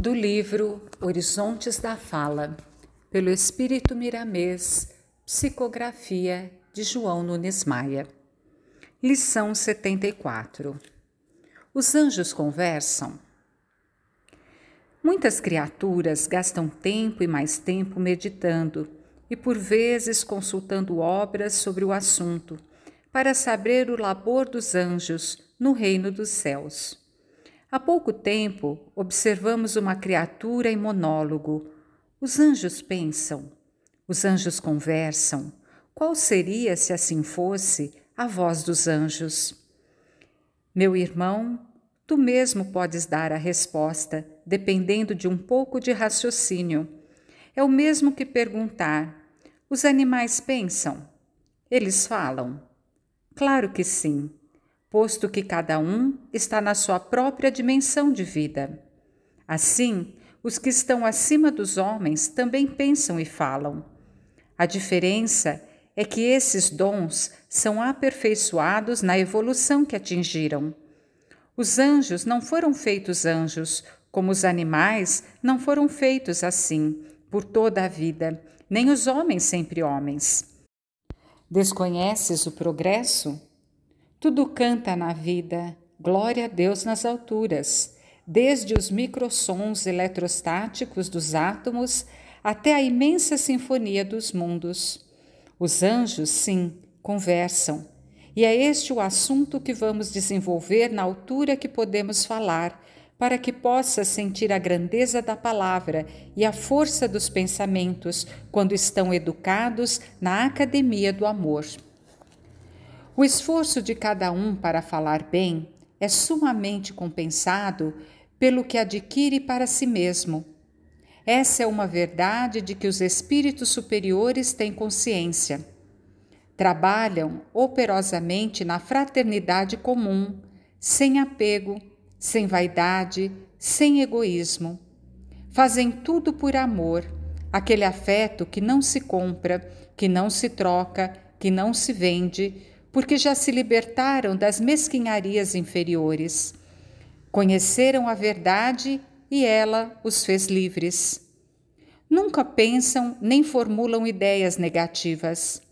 do livro Horizontes da Fala, pelo Espírito Miramês, psicografia de João Nunes Maia. Lição 74 Os anjos conversam? Muitas criaturas gastam tempo e mais tempo meditando e, por vezes, consultando obras sobre o assunto, para saber o labor dos anjos no reino dos céus. Há pouco tempo, observamos uma criatura em monólogo. Os anjos pensam, os anjos conversam. Qual seria, se assim fosse, a voz dos anjos? Meu irmão, tu mesmo podes dar a resposta, dependendo de um pouco de raciocínio. É o mesmo que perguntar: os animais pensam? Eles falam? Claro que sim posto que cada um está na sua própria dimensão de vida. Assim, os que estão acima dos homens também pensam e falam. A diferença é que esses dons são aperfeiçoados na evolução que atingiram. Os anjos não foram feitos anjos, como os animais não foram feitos assim, por toda a vida, nem os homens sempre homens. Desconheces o progresso? Tudo canta na vida, glória a Deus nas alturas, desde os microsons eletrostáticos dos átomos até a imensa sinfonia dos mundos. Os anjos, sim, conversam, e é este o assunto que vamos desenvolver na altura que podemos falar, para que possa sentir a grandeza da palavra e a força dos pensamentos quando estão educados na academia do amor. O esforço de cada um para falar bem é sumamente compensado pelo que adquire para si mesmo. Essa é uma verdade de que os espíritos superiores têm consciência. Trabalham operosamente na fraternidade comum, sem apego, sem vaidade, sem egoísmo. Fazem tudo por amor, aquele afeto que não se compra, que não se troca, que não se vende, porque já se libertaram das mesquinharias inferiores. Conheceram a verdade e ela os fez livres. Nunca pensam nem formulam ideias negativas.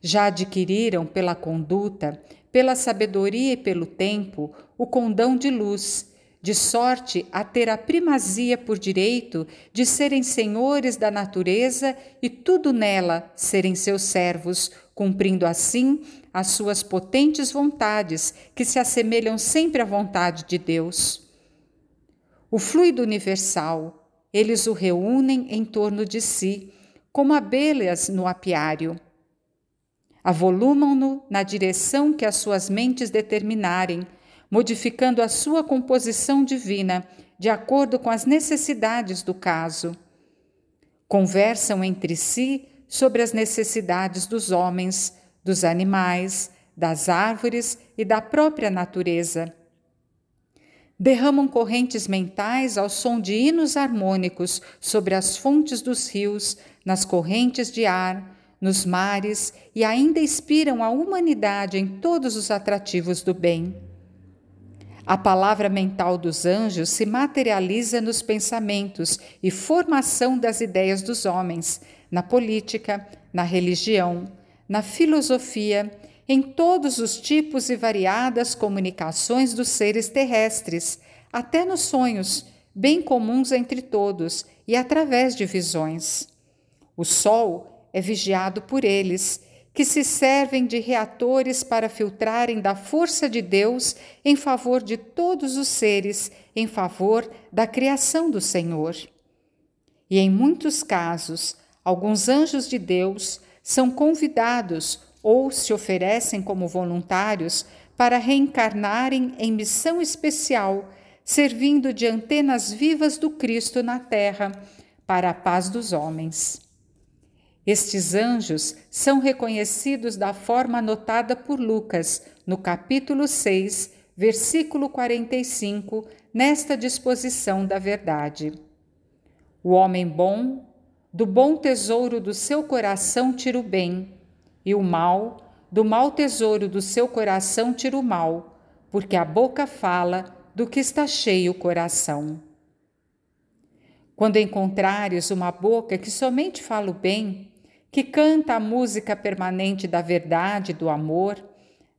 Já adquiriram pela conduta, pela sabedoria e pelo tempo o condão de luz, de sorte a ter a primazia por direito de serem senhores da natureza e tudo nela serem seus servos, cumprindo assim as suas potentes vontades, que se assemelham sempre à vontade de Deus. O fluido universal, eles o reúnem em torno de si, como abelhas no apiário. Avolumam-no na direção que as suas mentes determinarem, modificando a sua composição divina de acordo com as necessidades do caso. Conversam entre si sobre as necessidades dos homens, dos animais, das árvores e da própria natureza. Derramam correntes mentais ao som de hinos harmônicos sobre as fontes dos rios, nas correntes de ar, nos mares e ainda inspiram a humanidade em todos os atrativos do bem. A palavra mental dos anjos se materializa nos pensamentos e formação das ideias dos homens, na política, na religião, na filosofia, em todos os tipos e variadas comunicações dos seres terrestres, até nos sonhos, bem comuns entre todos e através de visões. O Sol é vigiado por eles, que se servem de reatores para filtrarem da força de Deus em favor de todos os seres, em favor da criação do Senhor. E em muitos casos, alguns anjos de Deus são convidados ou se oferecem como voluntários para reencarnarem em missão especial, servindo de antenas vivas do Cristo na terra para a paz dos homens. Estes anjos são reconhecidos da forma anotada por Lucas no capítulo 6, versículo 45, nesta disposição da verdade. O homem bom do bom tesouro do seu coração tira o bem, e o mal, do mau tesouro do seu coração tira o mal, porque a boca fala do que está cheio o coração. Quando encontrares uma boca que somente fala o bem, que canta a música permanente da verdade do amor,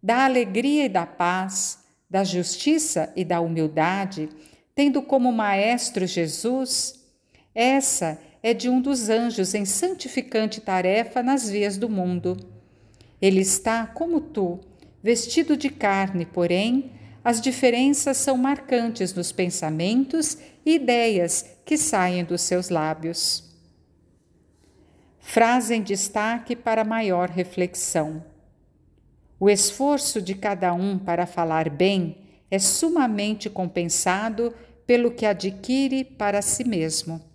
da alegria e da paz, da justiça e da humildade, tendo como maestro Jesus, essa é de um dos anjos em santificante tarefa nas vias do mundo. Ele está como tu, vestido de carne, porém, as diferenças são marcantes nos pensamentos e ideias que saem dos seus lábios. Frase em destaque para maior reflexão. O esforço de cada um para falar bem é sumamente compensado pelo que adquire para si mesmo.